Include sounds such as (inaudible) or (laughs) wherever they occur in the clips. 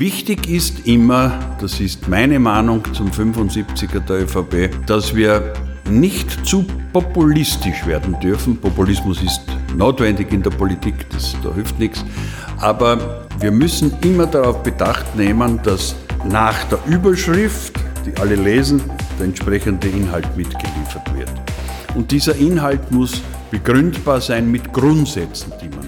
Wichtig ist immer, das ist meine Meinung zum 75er der ÖVP, dass wir nicht zu populistisch werden dürfen. Populismus ist notwendig in der Politik, das, da hilft nichts. Aber wir müssen immer darauf bedacht nehmen, dass nach der Überschrift, die alle lesen, der entsprechende Inhalt mitgeliefert wird. Und dieser Inhalt muss begründbar sein mit Grundsätzen, die man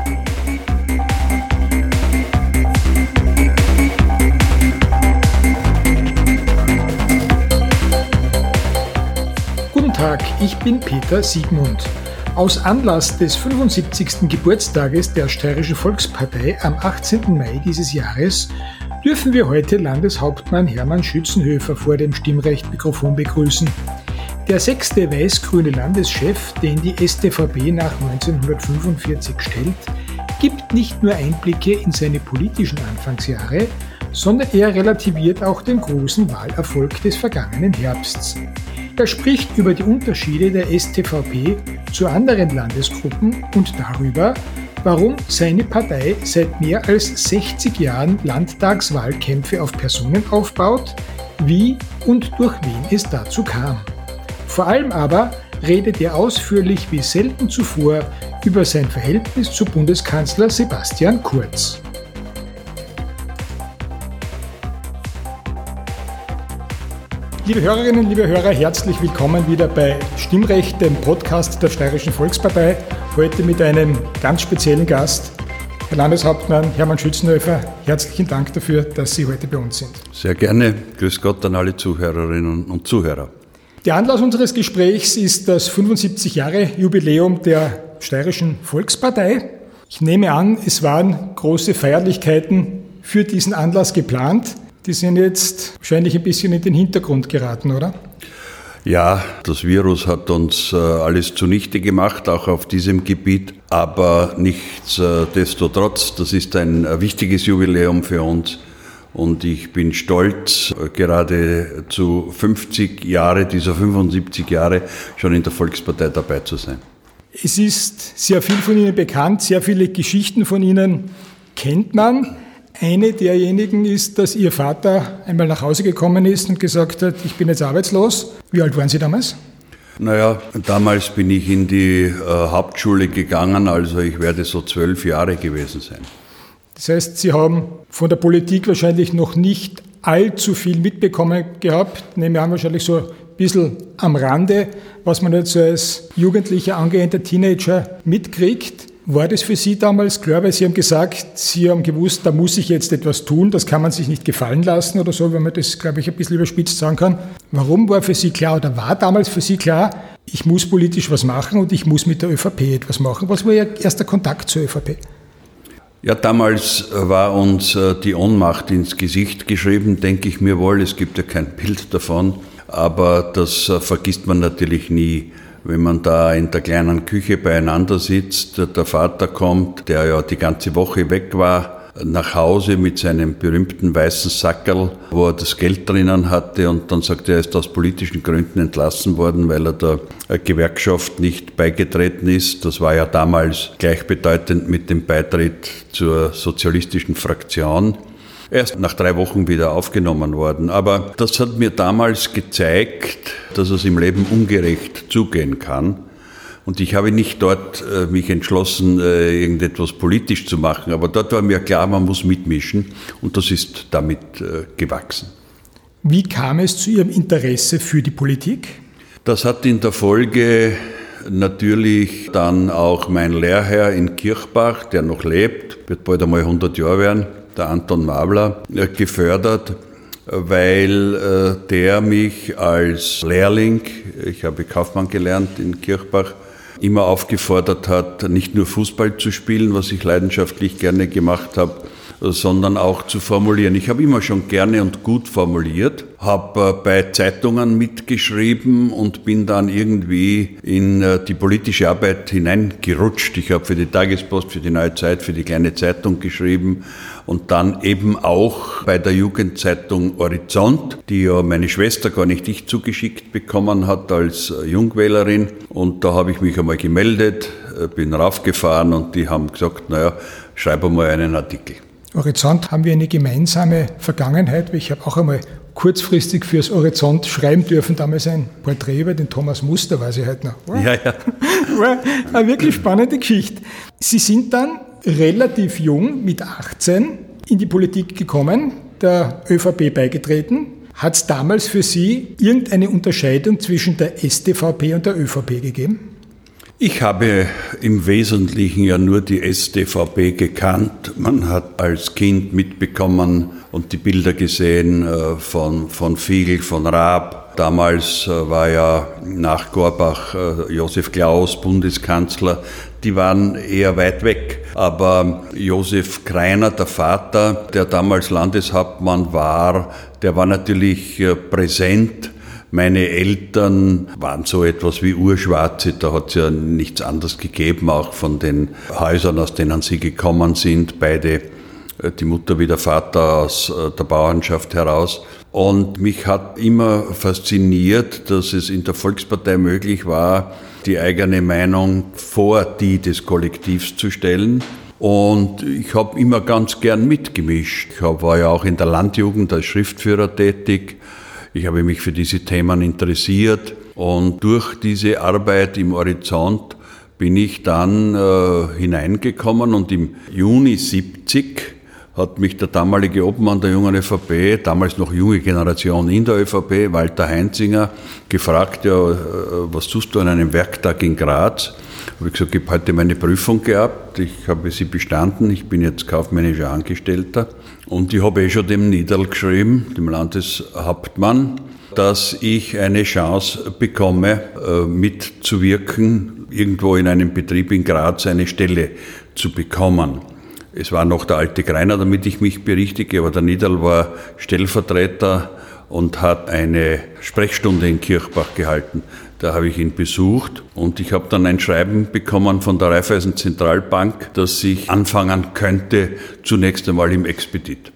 Tag, ich bin Peter Siegmund. Aus Anlass des 75. Geburtstages der Steirischen Volkspartei am 18. Mai dieses Jahres dürfen wir heute Landeshauptmann Hermann Schützenhöfer vor dem Stimmrecht-Mikrofon begrüßen. Der sechste weiß-grüne Landeschef, den die STVP nach 1945 stellt, gibt nicht nur Einblicke in seine politischen Anfangsjahre, sondern er relativiert auch den großen Wahlerfolg des vergangenen Herbsts. Er spricht über die Unterschiede der STVP zu anderen Landesgruppen und darüber, warum seine Partei seit mehr als 60 Jahren Landtagswahlkämpfe auf Personen aufbaut, wie und durch wen es dazu kam. Vor allem aber redet er ausführlich wie selten zuvor über sein Verhältnis zu Bundeskanzler Sebastian Kurz. Liebe Hörerinnen, liebe Hörer, herzlich willkommen wieder bei Stimmrecht, dem Podcast der Steirischen Volkspartei. Heute mit einem ganz speziellen Gast, Herr Landeshauptmann Hermann Schützenhöfer. Herzlichen Dank dafür, dass Sie heute bei uns sind. Sehr gerne. Grüß Gott an alle Zuhörerinnen und Zuhörer. Der Anlass unseres Gesprächs ist das 75 Jahre Jubiläum der Steirischen Volkspartei. Ich nehme an, es waren große Feierlichkeiten für diesen Anlass geplant die sind jetzt wahrscheinlich ein bisschen in den Hintergrund geraten, oder? Ja, das Virus hat uns äh, alles zunichte gemacht, auch auf diesem Gebiet. Aber nichtsdestotrotz, das ist ein wichtiges Jubiläum für uns. Und ich bin stolz, äh, gerade zu 50 Jahre, dieser 75 Jahre schon in der Volkspartei dabei zu sein. Es ist sehr viel von Ihnen bekannt, sehr viele Geschichten von Ihnen kennt man. Eine derjenigen ist, dass Ihr Vater einmal nach Hause gekommen ist und gesagt hat, ich bin jetzt arbeitslos. Wie alt waren Sie damals? Naja, damals bin ich in die äh, Hauptschule gegangen, also ich werde so zwölf Jahre gewesen sein. Das heißt, Sie haben von der Politik wahrscheinlich noch nicht allzu viel mitbekommen gehabt, nehme an wahrscheinlich so ein bisschen am Rande, was man jetzt so als jugendlicher, angehender Teenager mitkriegt. War das für Sie damals klar, weil Sie haben gesagt, Sie haben gewusst, da muss ich jetzt etwas tun, das kann man sich nicht gefallen lassen oder so, wenn man das, glaube ich, ein bisschen überspitzt sagen kann. Warum war für Sie klar oder war damals für Sie klar, ich muss politisch was machen und ich muss mit der ÖVP etwas machen? Was war Ihr erster Kontakt zur ÖVP? Ja, damals war uns äh, die Ohnmacht ins Gesicht geschrieben, denke ich mir wohl. Es gibt ja kein Bild davon, aber das äh, vergisst man natürlich nie wenn man da in der kleinen Küche beieinander sitzt, der Vater kommt, der ja die ganze Woche weg war, nach Hause mit seinem berühmten weißen Sackerl, wo er das Geld drinnen hatte und dann sagt er, er ist aus politischen Gründen entlassen worden, weil er der Gewerkschaft nicht beigetreten ist. Das war ja damals gleichbedeutend mit dem Beitritt zur sozialistischen Fraktion erst nach drei Wochen wieder aufgenommen worden. Aber das hat mir damals gezeigt, dass es im Leben ungerecht zugehen kann. Und ich habe nicht dort äh, mich entschlossen, äh, irgendetwas politisch zu machen, aber dort war mir klar, man muss mitmischen und das ist damit äh, gewachsen. Wie kam es zu Ihrem Interesse für die Politik? Das hat in der Folge natürlich dann auch mein Lehrherr in Kirchbach, der noch lebt, wird bald einmal 100 Jahre werden, der Anton Mabler, äh, gefördert, weil äh, der mich als Lehrling, ich habe Kaufmann gelernt in Kirchbach, immer aufgefordert hat, nicht nur Fußball zu spielen, was ich leidenschaftlich gerne gemacht habe, sondern auch zu formulieren. Ich habe immer schon gerne und gut formuliert, habe äh, bei Zeitungen mitgeschrieben und bin dann irgendwie in die politische Arbeit hineingerutscht. Ich habe für die Tagespost, für die Neue Zeit, für die kleine Zeitung geschrieben und dann eben auch bei der Jugendzeitung Horizont, die ja meine Schwester gar nicht ich zugeschickt bekommen hat als äh, Jungwählerin. Und da habe ich mich einmal gemeldet, bin raufgefahren und die haben gesagt, naja, schreib einmal einen Artikel. Horizont haben wir eine gemeinsame Vergangenheit. Ich habe auch einmal kurzfristig fürs Horizont schreiben dürfen, damals ein Porträt über den Thomas Muster, weiß ich heute noch. War, ja, ja. (laughs) War eine wirklich spannende Geschichte. Sie sind dann relativ jung, mit 18, in die Politik gekommen, der ÖVP beigetreten. Hat es damals für Sie irgendeine Unterscheidung zwischen der SDVP und der ÖVP gegeben? Ich habe im Wesentlichen ja nur die SDVP gekannt. Man hat als Kind mitbekommen und die Bilder gesehen äh, von, von Fiegel, von Raab. Damals äh, war ja nach Gorbach äh, Josef Klaus Bundeskanzler. Die waren eher weit weg. Aber Josef Kreiner, der Vater, der damals Landeshauptmann war, der war natürlich präsent meine Eltern waren so etwas wie Urschwarze, da hat es ja nichts anderes gegeben, auch von den Häusern, aus denen sie gekommen sind, beide, äh, die Mutter wie der Vater aus äh, der Bauernschaft heraus. Und mich hat immer fasziniert, dass es in der Volkspartei möglich war, die eigene Meinung vor die des Kollektivs zu stellen. Und ich habe immer ganz gern mitgemischt. Ich war ja auch in der Landjugend als Schriftführer tätig ich habe mich für diese Themen interessiert und durch diese Arbeit im Horizont bin ich dann äh, hineingekommen und im Juni 70 hat mich der damalige Obmann der jungen ÖVP, damals noch junge Generation in der ÖVP, Walter Heinzinger, gefragt, ja, äh, was tust du an einem Werktag in Graz? Habe ich gesagt, ich habe heute meine Prüfung gehabt, ich habe sie bestanden, ich bin jetzt kaufmännischer Angestellter. Und ich habe eh schon dem Niederl geschrieben, dem Landeshauptmann, dass ich eine Chance bekomme, äh, mitzuwirken, irgendwo in einem Betrieb in Graz eine Stelle zu bekommen. Es war noch der alte Greiner, damit ich mich berichtige, aber der Niederl war Stellvertreter und hat eine Sprechstunde in Kirchbach gehalten. Da habe ich ihn besucht und ich habe dann ein Schreiben bekommen von der Raiffeisen Zentralbank, dass ich anfangen könnte, zunächst einmal im Expedit.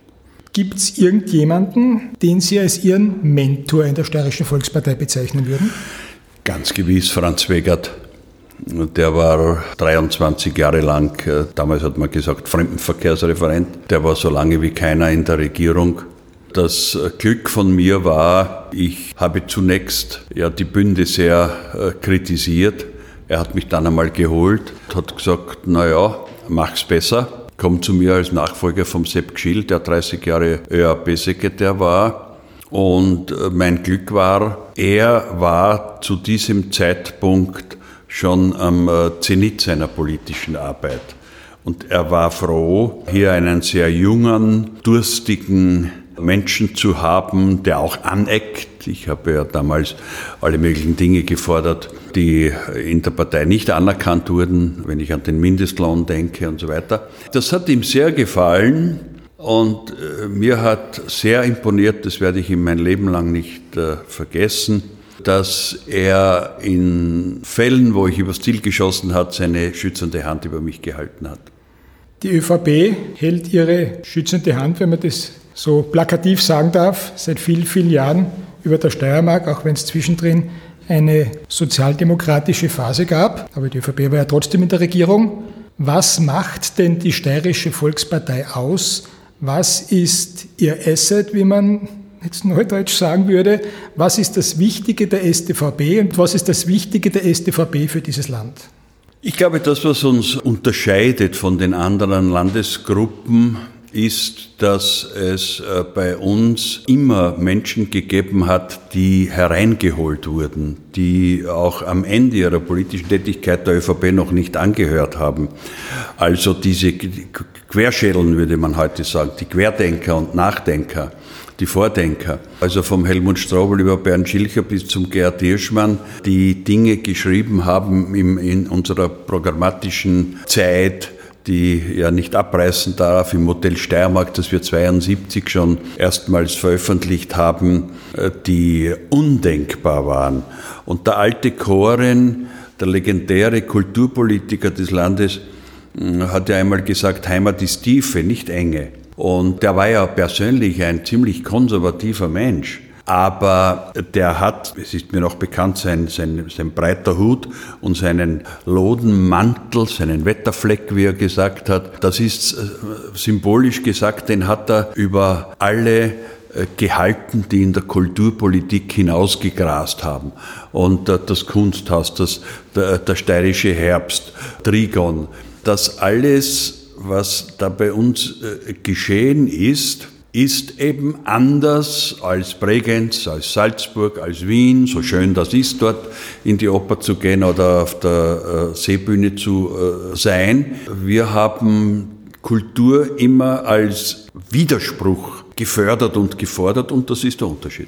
Gibt es irgendjemanden, den Sie als Ihren Mentor in der Steirischen Volkspartei bezeichnen würden? Ganz gewiss Franz Wegert. Der war 23 Jahre lang, äh, damals hat man gesagt, Fremdenverkehrsreferent. Der war so lange wie keiner in der Regierung das Glück von mir war, ich habe zunächst ja die Bünde sehr äh, kritisiert. Er hat mich dann einmal geholt, hat gesagt, naja, mach's besser. Komm zu mir als Nachfolger vom Sepp Gschill, der 30 Jahre ÖAP-Sekretär war. Und äh, mein Glück war, er war zu diesem Zeitpunkt schon am äh, Zenit seiner politischen Arbeit. Und er war froh, hier einen sehr jungen, durstigen Menschen zu haben, der auch aneckt. Ich habe ja damals alle möglichen Dinge gefordert, die in der Partei nicht anerkannt wurden, wenn ich an den Mindestlohn denke und so weiter. Das hat ihm sehr gefallen und äh, mir hat sehr imponiert, das werde ich ihm mein Leben lang nicht äh, vergessen, dass er in Fällen, wo ich übers Ziel geschossen hat, seine schützende Hand über mich gehalten hat. Die ÖVP hält ihre schützende Hand, wenn man das so plakativ sagen darf, seit vielen, vielen Jahren über der Steiermark, auch wenn es zwischendrin eine sozialdemokratische Phase gab. Aber die ÖVP war ja trotzdem in der Regierung. Was macht denn die Steirische Volkspartei aus? Was ist ihr Asset, wie man jetzt neudeutsch sagen würde? Was ist das Wichtige der SDVP und was ist das Wichtige der SDVP für dieses Land? Ich glaube, das, was uns unterscheidet von den anderen Landesgruppen, ist, dass es äh, bei uns immer Menschen gegeben hat, die hereingeholt wurden, die auch am Ende ihrer politischen Tätigkeit der ÖVP noch nicht angehört haben. Also diese Querschädeln, würde man heute sagen, die Querdenker und Nachdenker, die Vordenker. Also vom Helmut Strobel über Bernd Schilcher bis zum Gerhard Hirschmann, die Dinge geschrieben haben in unserer programmatischen Zeit, die ja nicht abreißen darf, im Modell Steiermark, das wir 72 schon erstmals veröffentlicht haben, äh, die undenkbar waren. Und der alte Koren, der legendäre Kulturpolitiker des Landes, hat ja einmal gesagt, Heimat ist Tiefe, nicht Enge. Und der war ja persönlich ein ziemlich konservativer Mensch. Aber der hat, es ist mir noch bekannt, sein, sein, sein breiter Hut und seinen Lodenmantel, seinen Wetterfleck, wie er gesagt hat, das ist äh, symbolisch gesagt, den hat er über alle äh, gehalten, die in der Kulturpolitik hinausgegrast haben. Und äh, das Kunsthaus, das, der, der steirische Herbst, Trigon, das alles, was da bei uns geschehen ist, ist eben anders als Bregenz, als Salzburg, als Wien, so schön das ist, dort in die Oper zu gehen oder auf der äh, Seebühne zu äh, sein. Wir haben Kultur immer als Widerspruch gefördert und gefordert und das ist der Unterschied.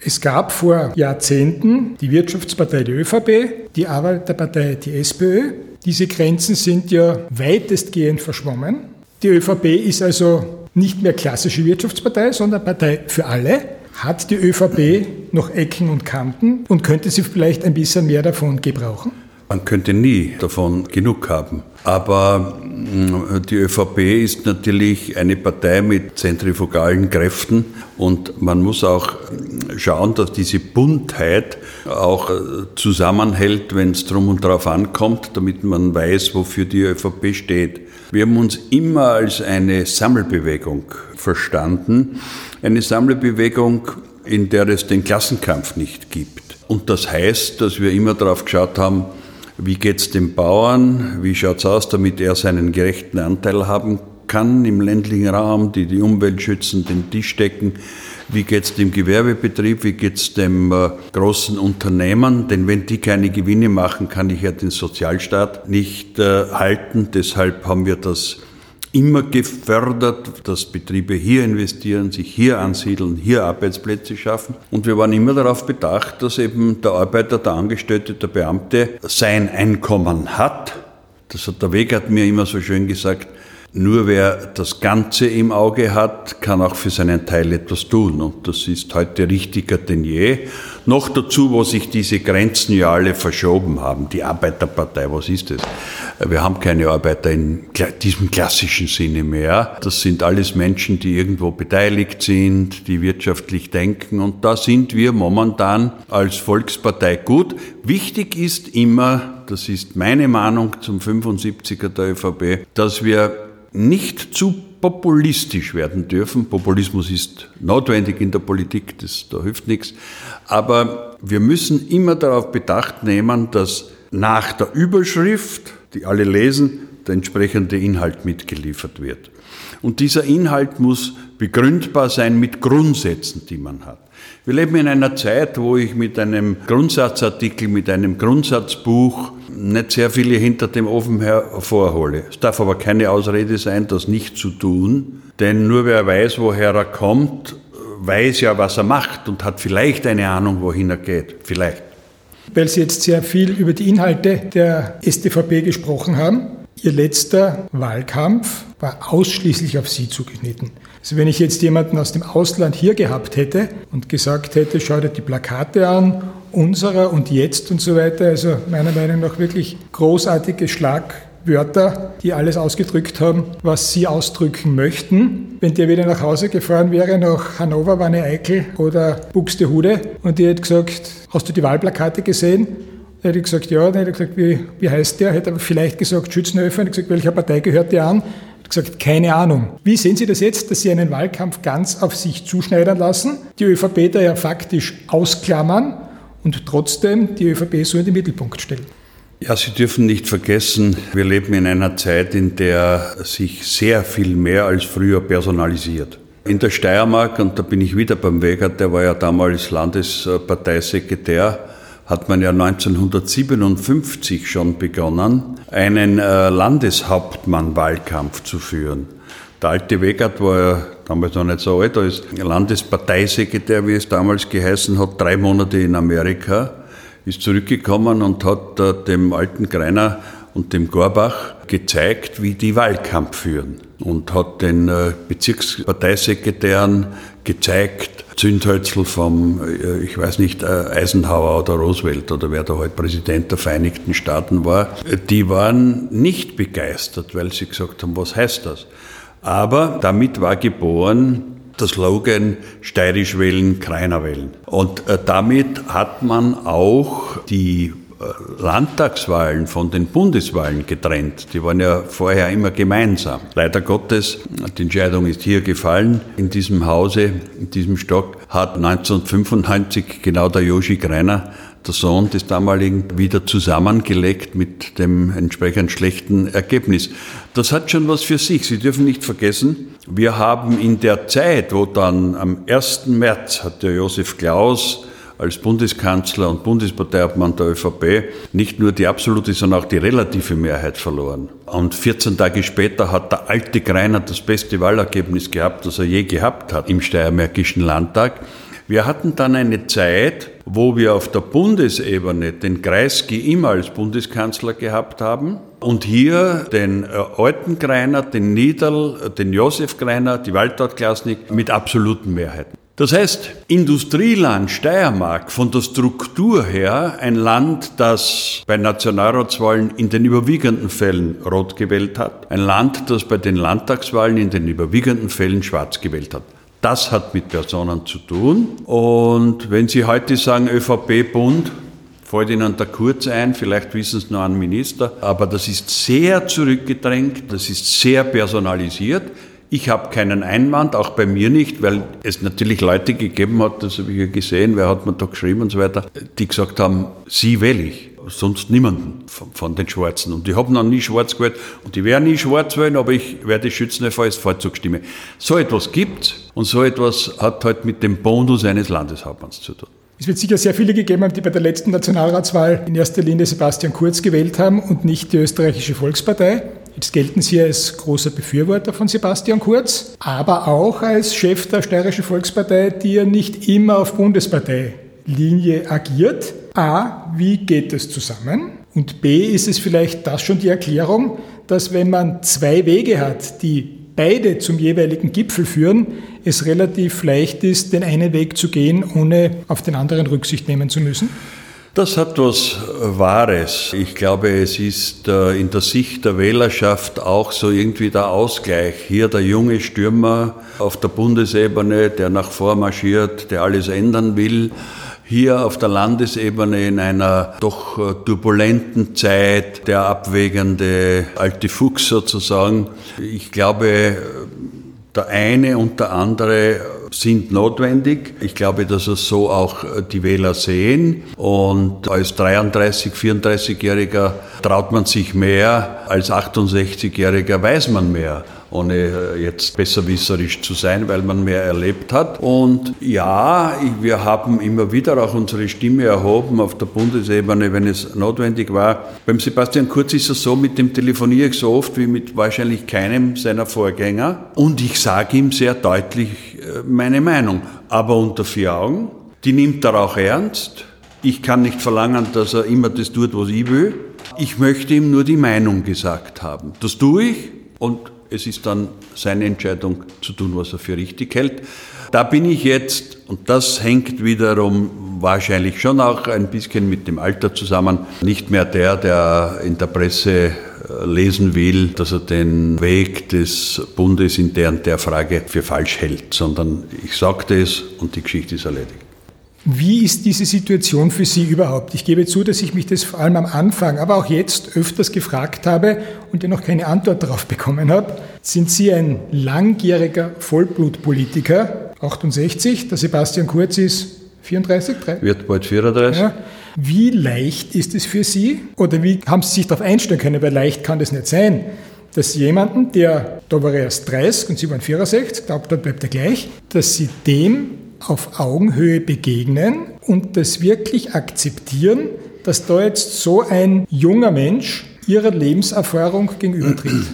Es gab vor Jahrzehnten die Wirtschaftspartei die ÖVP, die Arbeiterpartei die SPÖ. Diese Grenzen sind ja weitestgehend verschwommen. Die ÖVP ist also nicht mehr klassische Wirtschaftspartei, sondern Partei für alle. Hat die ÖVP noch Ecken und Kanten und könnte sie vielleicht ein bisschen mehr davon gebrauchen? Man könnte nie davon genug haben. Aber mm, die ÖVP ist natürlich eine Partei mit zentrifugalen Kräften und man muss auch schauen, dass diese Buntheit auch äh, zusammenhält, wenn es drum und drauf ankommt, damit man weiß, wofür die ÖVP steht. Wir haben uns immer als eine Sammelbewegung verstanden, eine Sammelbewegung, in der es den Klassenkampf nicht gibt. Und das heißt, dass wir immer darauf geschaut haben, wie geht es dem Bauern, wie schaut es aus, damit er seinen gerechten Anteil haben kann im ländlichen Raum, die die Umwelt schützen, den Tisch decken, wie geht es dem Gewerbebetrieb, wie geht es dem äh, großen Unternehmen, denn wenn die keine Gewinne machen, kann ich ja den Sozialstaat nicht äh, halten. Deshalb haben wir das immer gefördert, dass Betriebe hier investieren, sich hier ansiedeln, hier Arbeitsplätze schaffen. Und wir waren immer darauf bedacht, dass eben der Arbeiter, der Angestellte, der Beamte sein Einkommen hat. Das hat der Weg hat mir immer so schön gesagt, nur wer das Ganze im Auge hat, kann auch für seinen Teil etwas tun. Und das ist heute richtiger denn je. Noch dazu, wo sich diese Grenzen ja alle verschoben haben. Die Arbeiterpartei, was ist das? Wir haben keine Arbeiter in diesem klassischen Sinne mehr. Das sind alles Menschen, die irgendwo beteiligt sind, die wirtschaftlich denken. Und da sind wir momentan als Volkspartei gut. Wichtig ist immer, das ist meine Meinung zum 75er der ÖVP, dass wir nicht zu populistisch werden dürfen. Populismus ist notwendig in der Politik, das, da hilft nichts. Aber wir müssen immer darauf bedacht nehmen, dass nach der Überschrift, die alle lesen, der entsprechende Inhalt mitgeliefert wird. Und dieser Inhalt muss begründbar sein mit Grundsätzen, die man hat. Wir leben in einer Zeit, wo ich mit einem Grundsatzartikel, mit einem Grundsatzbuch nicht sehr viele hinter dem Ofen hervorhole. Es darf aber keine Ausrede sein, das nicht zu tun, denn nur wer weiß, woher er kommt, weiß ja, was er macht und hat vielleicht eine Ahnung, wohin er geht. Vielleicht. Weil Sie jetzt sehr viel über die Inhalte der SDVP gesprochen haben. Ihr letzter Wahlkampf war ausschließlich auf Sie zugeschnitten. Also wenn ich jetzt jemanden aus dem Ausland hier gehabt hätte und gesagt hätte, schau dir die Plakate an, unserer und jetzt und so weiter, also meiner Meinung nach wirklich großartige Schlagwörter, die alles ausgedrückt haben, was Sie ausdrücken möchten. Wenn der wieder nach Hause gefahren wäre, nach Hannover, Wanne-Eickel oder Buxtehude und ihr hätte gesagt, hast du die Wahlplakate gesehen? Er hätte gesagt, ja. Dann hätte er gesagt, wie, wie heißt der? Hätte er vielleicht gesagt, Schützenhöfer. Hätte gesagt, welcher Partei gehört der an? Hat gesagt, keine Ahnung. Wie sehen Sie das jetzt, dass Sie einen Wahlkampf ganz auf sich zuschneidern lassen, die ÖVP da ja faktisch ausklammern und trotzdem die ÖVP so in den Mittelpunkt stellen? Ja, Sie dürfen nicht vergessen, wir leben in einer Zeit, in der sich sehr viel mehr als früher personalisiert. In der Steiermark, und da bin ich wieder beim Wegert, der war ja damals Landesparteisekretär, hat man ja 1957 schon begonnen, einen äh, Landeshauptmann-Wahlkampf zu führen. Der alte Wegert war ja damals noch nicht so alt, ist Landesparteisekretär, wie es damals geheißen hat, drei Monate in Amerika, ist zurückgekommen und hat äh, dem alten Greiner und dem Gorbach gezeigt, wie die Wahlkampf führen und hat den äh, Bezirksparteisekretären gezeigt, Zündhölzl vom, äh, ich weiß nicht, Eisenhower oder Roosevelt oder wer da halt Präsident der Vereinigten Staaten war, die waren nicht begeistert, weil sie gesagt haben, was heißt das? Aber damit war geboren der Slogan Steirisch wählen, Kreiner wählen. Und äh, damit hat man auch die äh, Landtagswahlen von den Bundeswahlen getrennt. Die waren ja vorher immer gemeinsam. Leider Gottes, die Entscheidung ist hier gefallen. In diesem Hause, in diesem Stock, hat 1995 genau der Joshi Greiner der Sohn des damaligen wieder zusammengelegt mit dem entsprechend schlechten Ergebnis. Das hat schon was für sich. Sie dürfen nicht vergessen, wir haben in der Zeit, wo dann am 1. März hat der Josef Klaus als Bundeskanzler und Bundesparteiobmann der ÖVP nicht nur die absolute, sondern auch die relative Mehrheit verloren. Und 14 Tage später hat der alte Greiner das beste Wahlergebnis gehabt, das er je gehabt hat im Steiermärkischen Landtag. Wir hatten dann eine Zeit, wo wir auf der Bundesebene den Kreisky immer als Bundeskanzler gehabt haben und hier den äh, alten Greiner, den Niederl, den Josef Greiner, die Waldort-Klasnik mit absoluten Mehrheiten. Das heißt, Industrieland Steiermark von der Struktur her ein Land, das bei Nationalratswahlen in den überwiegenden Fällen rot gewählt hat, ein Land, das bei den Landtagswahlen in den überwiegenden Fällen schwarz gewählt hat. Das hat mit Personen zu tun. Und wenn Sie heute sagen ÖVP-Bund, fällt Ihnen der Kurz ein, vielleicht wissen es nur ein Minister, aber das ist sehr zurückgedrängt, das ist sehr personalisiert. Ich habe keinen Einwand, auch bei mir nicht, weil es natürlich Leute gegeben hat, das habe ich ja gesehen, wer hat mir da geschrieben und so weiter, die gesagt haben, sie wähle ich sonst niemanden von, von, den Schwarzen. Und ich habe noch nie schwarz gewählt und ich werde nie schwarz wählen, aber ich werde schützen, falls Vorzugsstimme. So etwas gibt und so etwas hat halt mit dem Bonus eines Landeshauptmanns zu tun. Es wird sicher sehr viele gegeben haben, die bei der letzten Nationalratswahl in erster Linie Sebastian Kurz gewählt haben und nicht die österreichische Volkspartei. Jetzt gelten Sie als großer Befürworter von Sebastian Kurz, aber auch als Chef der Steirischen Volkspartei, die ja nicht immer auf Bundesparteilinie agiert. A, wie geht das zusammen? Und B, ist es vielleicht das schon die Erklärung, dass wenn man zwei Wege hat, die beide zum jeweiligen Gipfel führen, es relativ leicht ist, den einen Weg zu gehen, ohne auf den anderen Rücksicht nehmen zu müssen? Das hat was Wahres. Ich glaube, es ist äh, in der Sicht der Wählerschaft auch so irgendwie der Ausgleich. Hier der junge Stürmer auf der Bundesebene, der nach vormarschiert, der alles ändern will hier auf der Landesebene in einer doch äh, turbulenten Zeit der abwägende alte Fuchs sozusagen. Ich glaube, der eine und der andere sind notwendig. Ich glaube, dass es so auch äh, die Wähler sehen. Und als 33, 34-Jähriger traut man sich mehr, als 68-Jähriger weiß man mehr ohne äh, jetzt besserwisserisch zu sein, weil man mehr erlebt hat. Und ja, wir haben immer wieder auch unsere Stimme erhoben auf der Bundesebene, wenn es notwendig war. Beim Sebastian Kurz ist es so, mit dem telefoniere ich so oft wie mit wahrscheinlich keinem seiner Vorgänger. Und ich sage ihm sehr deutlich meine Meinung, aber unter vier Augen. Die nimmt er auch ernst. Ich kann nicht verlangen, dass er immer das tut, was ich will. Ich möchte ihm nur die Meinung gesagt haben. Das tue ich und es ist dann seine Entscheidung zu tun, was er für richtig hält. Da bin ich jetzt, und das hängt wiederum wahrscheinlich schon auch ein bisschen mit dem Alter zusammen, nicht mehr der, der in der Presse lesen will, dass er den Weg des Bundes in der und der Frage für falsch hält, sondern ich sagte es und die Geschichte ist erledigt. Wie ist diese Situation für Sie überhaupt? Ich gebe zu, dass ich mich das vor allem am Anfang, aber auch jetzt öfters gefragt habe und ja noch keine Antwort darauf bekommen habe. Sind Sie ein langjähriger Vollblutpolitiker, 68, der Sebastian Kurz ist 34? 3? Wird bald 34. Ja. Wie leicht ist es für Sie oder wie haben Sie sich darauf einstellen können, weil leicht kann das nicht sein, dass jemanden, der, da war er erst 30 und Sie waren 64, glaubt, da bleibt er gleich, dass Sie dem auf Augenhöhe begegnen und das wirklich akzeptieren, dass da jetzt so ein junger Mensch ihrer Lebenserfahrung gegenübertritt?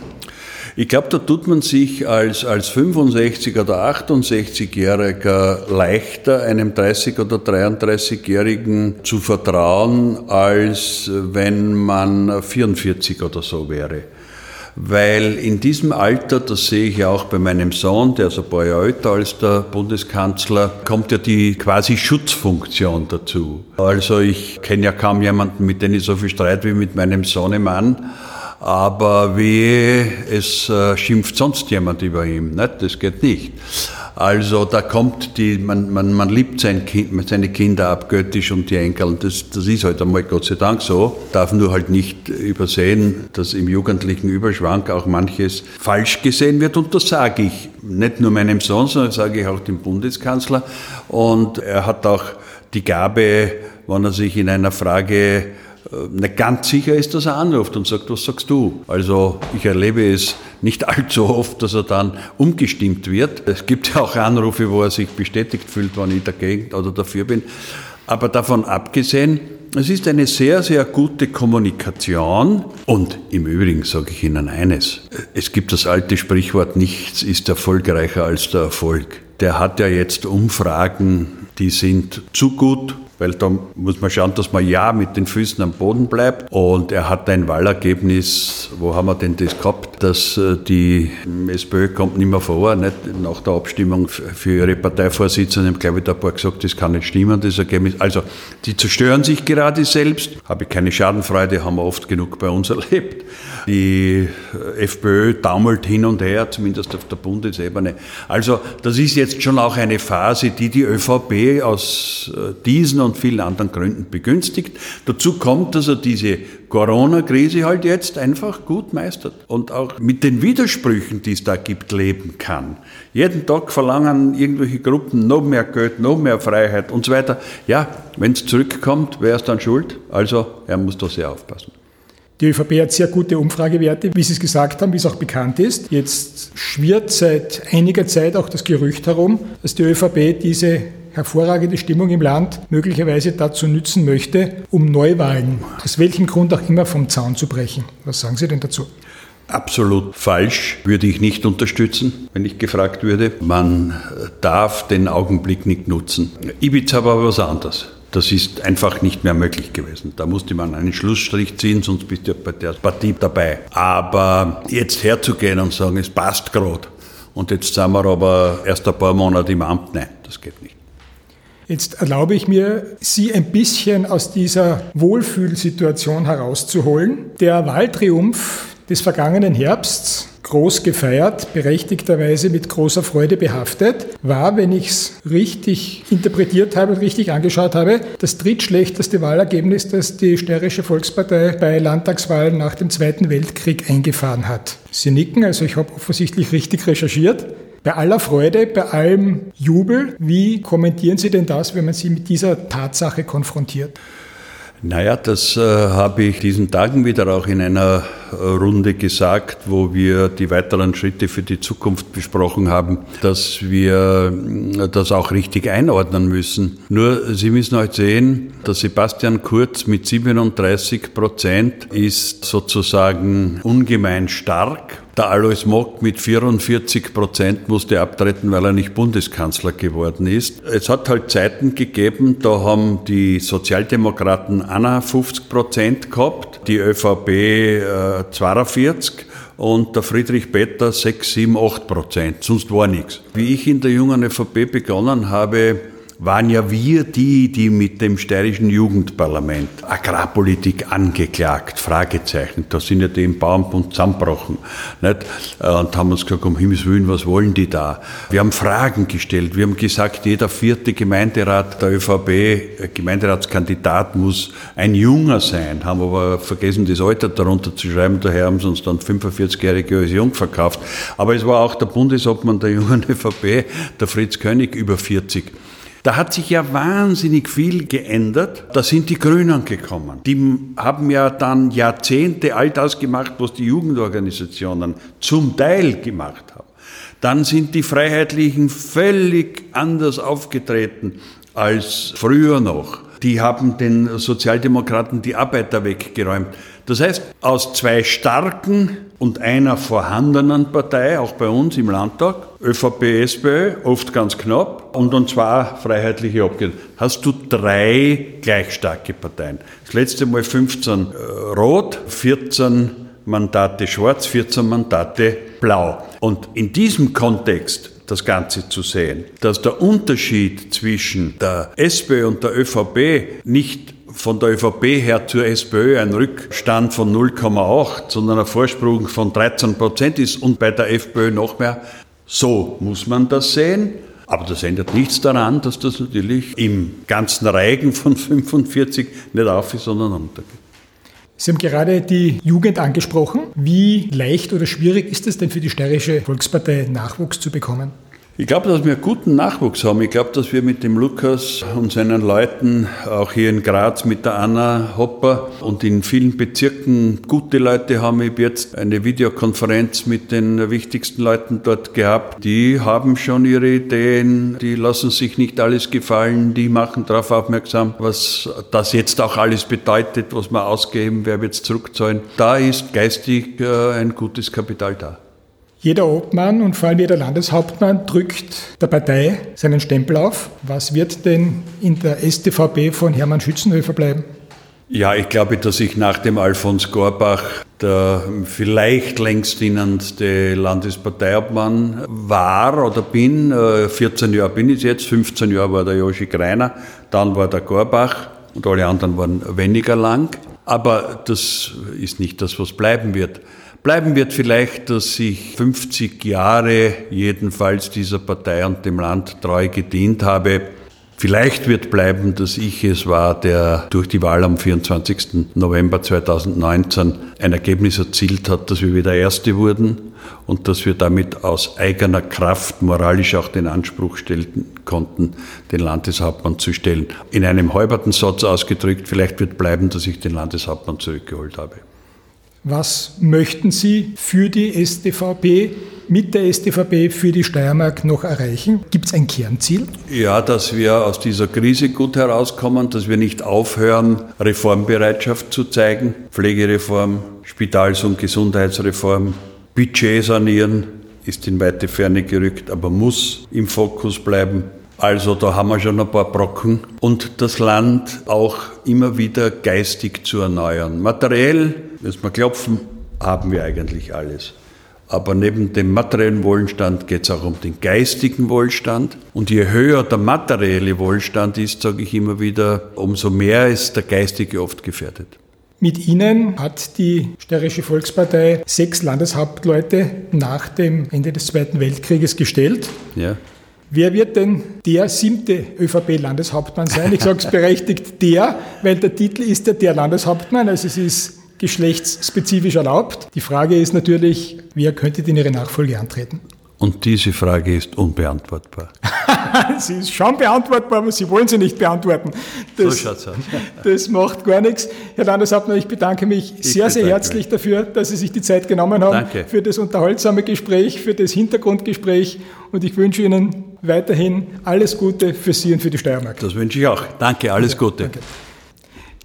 Ich glaube, da tut man sich als, als 65 oder 68-Jähriger leichter, einem 30- oder 33-Jährigen zu vertrauen, als wenn man 44 oder so wäre. Weil in diesem Alter, das sehe ich ja auch bei meinem Sohn, der ist ein paar Jahre älter als der Bundeskanzler, kommt ja die quasi Schutzfunktion dazu. Also ich kenne ja kaum jemanden, mit dem ich so viel Streit wie mit meinem Sohnemann aber wie es äh, schimpft sonst jemand über ihn, nicht? das geht nicht. Also da kommt die, man, man, man liebt sein kind, seine Kinder abgöttisch und die Enkel, das, das ist halt einmal Gott sei Dank so. Darf nur halt nicht übersehen, dass im jugendlichen Überschwank auch manches falsch gesehen wird und das sage ich nicht nur meinem Sohn, sondern sage ich auch dem Bundeskanzler und er hat auch die Gabe, wenn er sich in einer Frage äh, nicht ganz sicher ist, dass er anruft und sagt, was sagst du? Also ich erlebe es nicht (laughs) allzu oft, dass er dann umgestimmt wird. Es gibt ja auch Anrufe, wo er sich bestätigt fühlt, wenn ich dagegen oder dafür bin. Aber davon abgesehen, es ist eine sehr, sehr gute Kommunikation. Und im Übrigen sage ich Ihnen eines. Es gibt das alte Sprichwort, nichts ist erfolgreicher als der Erfolg. Der hat ja jetzt Umfragen, die sind zu gut, weil da muss man schauen, dass man ja mit den Füßen am Boden bleibt. Und er hat ein Wahlergebnis, wo haben wir denn das gehabt, dass äh, die SPÖ kommt nicht mehr vor, nicht nach der Abstimmung für ihre Parteivorsitzenden, glaube ich, da ein paar gesagt, das kann nicht stimmen, das Ergebnis. Also, die zerstören sich gerade selbst. Habe ich keine Schadenfreude, haben wir oft genug bei uns (laughs) erlebt. Die äh, FPÖ taumelt hin und her, zumindest auf der Bundesebene. Also, das ist jetzt schon auch eine Phase, die die ÖVP aus äh, diesen und vielen anderen Gründen begünstigt. Dazu kommt, dass er diese Corona-Krise halt jetzt einfach gut meistert und auch mit den Widersprüchen, die es da gibt, leben kann. Jeden Tag verlangen irgendwelche Gruppen noch mehr Geld, noch mehr Freiheit und so weiter. Ja, wenn es zurückkommt, wer ist dann schuld? Also er muss da sehr aufpassen. Die ÖVP hat sehr gute Umfragewerte, wie Sie es gesagt haben, wie es auch bekannt ist. Jetzt schwirrt seit einiger Zeit auch das Gerücht herum, dass die ÖVP diese hervorragende Stimmung im Land möglicherweise dazu nützen möchte, um Neuwahlen, aus welchem Grund auch immer, vom Zaun zu brechen. Was sagen Sie denn dazu? Absolut falsch, würde ich nicht unterstützen, wenn ich gefragt würde. Man darf den Augenblick nicht nutzen. Ibiza war was anderes. Das ist einfach nicht mehr möglich gewesen. Da musste man einen Schlussstrich ziehen, sonst bist du bei der Partie dabei. Aber jetzt herzugehen und sagen, es passt gerade und jetzt sind wir aber erst ein paar Monate im Amt, nein, das geht nicht. Jetzt erlaube ich mir, Sie ein bisschen aus dieser Wohlfühlsituation herauszuholen. Der Wahltriumph des vergangenen Herbsts, groß gefeiert, berechtigterweise mit großer Freude behaftet, war, wenn ich es richtig interpretiert habe und richtig angeschaut habe, das drittschlechteste Wahlergebnis, das die Steirische Volkspartei bei Landtagswahlen nach dem Zweiten Weltkrieg eingefahren hat. Sie nicken, also ich habe offensichtlich richtig recherchiert. Bei aller Freude, bei allem Jubel, wie kommentieren Sie denn das, wenn man Sie mit dieser Tatsache konfrontiert? Naja, das äh, habe ich diesen Tagen wieder auch in einer äh, Runde gesagt, wo wir die weiteren Schritte für die Zukunft besprochen haben, dass wir äh, das auch richtig einordnen müssen. Nur, Sie müssen heute sehen, der Sebastian Kurz mit 37 Prozent ist sozusagen ungemein stark der Alois Mock mit 44 Prozent musste abtreten, weil er nicht Bundeskanzler geworden ist. Es hat halt Zeiten gegeben, da haben die Sozialdemokraten 51 Prozent gehabt, die ÖVP äh, 42 und der Friedrich Peter 6, 7, 8 Prozent. Sonst war nichts. Wie ich in der jungen ÖVP begonnen habe, waren ja wir die, die mit dem steirischen Jugendparlament Agrarpolitik angeklagt, Fragezeichen. Da sind ja die im Bauernbund zusammengebrochen. Nicht? Und haben uns gesagt, um Himmels Willen, was wollen die da? Wir haben Fragen gestellt. Wir haben gesagt, jeder vierte Gemeinderat der ÖVP, äh, Gemeinderatskandidat muss ein Junger sein. Haben aber vergessen, das Alter darunter zu schreiben. Daher haben sie uns dann 45-Jährige als jung verkauft. Aber es war auch der Bundesobmann der jungen (laughs) ÖVP, der Fritz König, über 40. Da hat sich ja wahnsinnig viel geändert. Da sind die Grünen gekommen. Die haben ja dann Jahrzehnte all das gemacht, was die Jugendorganisationen zum Teil gemacht haben. Dann sind die Freiheitlichen völlig anders aufgetreten als früher noch. Die haben den Sozialdemokraten die Arbeiter weggeräumt. Das heißt, aus zwei starken und einer vorhandenen Partei, auch bei uns im Landtag, ÖVP, SPÖ, oft ganz knapp, und dann zwei freiheitliche Abgeordnete, hast du drei gleich starke Parteien. Das letzte Mal 15 äh, Rot, 14 Mandate schwarz, 14 Mandate blau. Und in diesem Kontext das Ganze zu sehen, dass der Unterschied zwischen der SPÖ und der ÖVP nicht von der ÖVP her zur SPÖ ein Rückstand von 0,8, sondern ein Vorsprung von 13 Prozent ist und bei der FPÖ noch mehr. So muss man das sehen. Aber das ändert nichts daran, dass das natürlich im ganzen Reigen von 45 nicht auf ist, sondern runtergeht. Sie haben gerade die Jugend angesprochen. Wie leicht oder schwierig ist es denn für die Steirische Volkspartei, Nachwuchs zu bekommen? Ich glaube, dass wir guten Nachwuchs haben. Ich glaube, dass wir mit dem Lukas und seinen Leuten, auch hier in Graz mit der Anna Hopper und in vielen Bezirken gute Leute haben. Ich habe jetzt eine Videokonferenz mit den wichtigsten Leuten dort gehabt. Die haben schon ihre Ideen, die lassen sich nicht alles gefallen, die machen darauf aufmerksam, was das jetzt auch alles bedeutet, was wir ausgeben, wer wird es zurückzahlen. Da ist geistig äh, ein gutes Kapital da. Jeder Obmann und vor allem jeder Landeshauptmann drückt der Partei seinen Stempel auf. Was wird denn in der StVP von Hermann Schützenhöfer bleiben? Ja, ich glaube, dass ich nach dem Alfons Gorbach der vielleicht längst dienendste Landesparteiobmann war oder bin. 14 äh, Jahre bin ich jetzt, 15 Jahre war der Joshi Greiner, dann war der Gorbach und alle anderen waren weniger lang. Aber das ist nicht das, was bleiben wird. Bleiben wird vielleicht, dass ich 50 Jahre jedenfalls dieser Partei und dem Land treu gedient habe. Vielleicht wird bleiben, dass ich es war, der durch die Wahl am 24. November 2019 ein Ergebnis erzielt hat, dass wir wieder Erste wurden und dass wir damit aus eigener Kraft moralisch auch den Anspruch stellen konnten, den Landeshauptmann zu stellen. In einem halberten Satz ausgedrückt, vielleicht wird bleiben, dass ich den Landeshauptmann zurückgeholt habe. Was möchten Sie für die SDVP, mit der SDVP für die Steiermark noch erreichen? Gibt es ein Kernziel? Ja, dass wir aus dieser Krise gut herauskommen, dass wir nicht aufhören, Reformbereitschaft zu zeigen. Pflegereform, Spitals- und Gesundheitsreform, Budget sanieren ist in weite Ferne gerückt, aber muss im Fokus bleiben. Also da haben wir schon ein paar Brocken und das Land auch immer wieder geistig zu erneuern. Materiell, müssen wir klopfen, haben wir eigentlich alles. Aber neben dem materiellen Wohlstand geht es auch um den geistigen Wohlstand. Und je höher der materielle Wohlstand ist, sage ich immer wieder, umso mehr ist der geistige oft gefährdet. Mit Ihnen hat die Steirische Volkspartei sechs Landeshauptleute nach dem Ende des Zweiten Weltkrieges gestellt. Ja. Wer wird denn der siebte ÖVP-Landeshauptmann sein? Ich sage es berechtigt der, weil der Titel ist ja der Landeshauptmann, also es ist geschlechtsspezifisch erlaubt. Die Frage ist natürlich, wer könnte denn Ihre Nachfolge antreten? Und diese Frage ist unbeantwortbar. (laughs) sie ist schon beantwortbar, aber Sie wollen sie nicht beantworten. Das, so schaut's aus. (laughs) das macht gar nichts. Herr Landeshauptmann, ich bedanke mich ich sehr, sehr herzlich mich. dafür, dass Sie sich die Zeit genommen haben Danke. für das unterhaltsame Gespräch, für das Hintergrundgespräch und ich wünsche Ihnen weiterhin alles Gute für Sie und für die Steiermark. Das wünsche ich auch. Danke, alles Gute. Danke.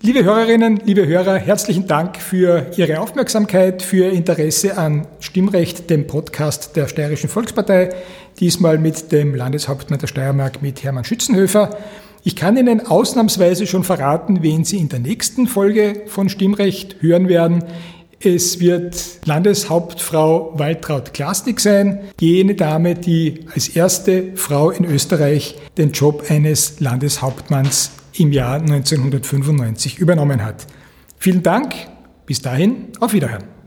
Liebe Hörerinnen, liebe Hörer, herzlichen Dank für Ihre Aufmerksamkeit, für Ihr Interesse an Stimmrecht, dem Podcast der Steirischen Volkspartei, diesmal mit dem Landeshauptmann der Steiermark, mit Hermann Schützenhöfer. Ich kann Ihnen ausnahmsweise schon verraten, wen Sie in der nächsten Folge von Stimmrecht hören werden. Es wird Landeshauptfrau Waltraud Klasnik sein, jene Dame, die als erste Frau in Österreich den Job eines Landeshauptmanns im Jahr 1995 übernommen hat. Vielen Dank, bis dahin, auf Wiederhören.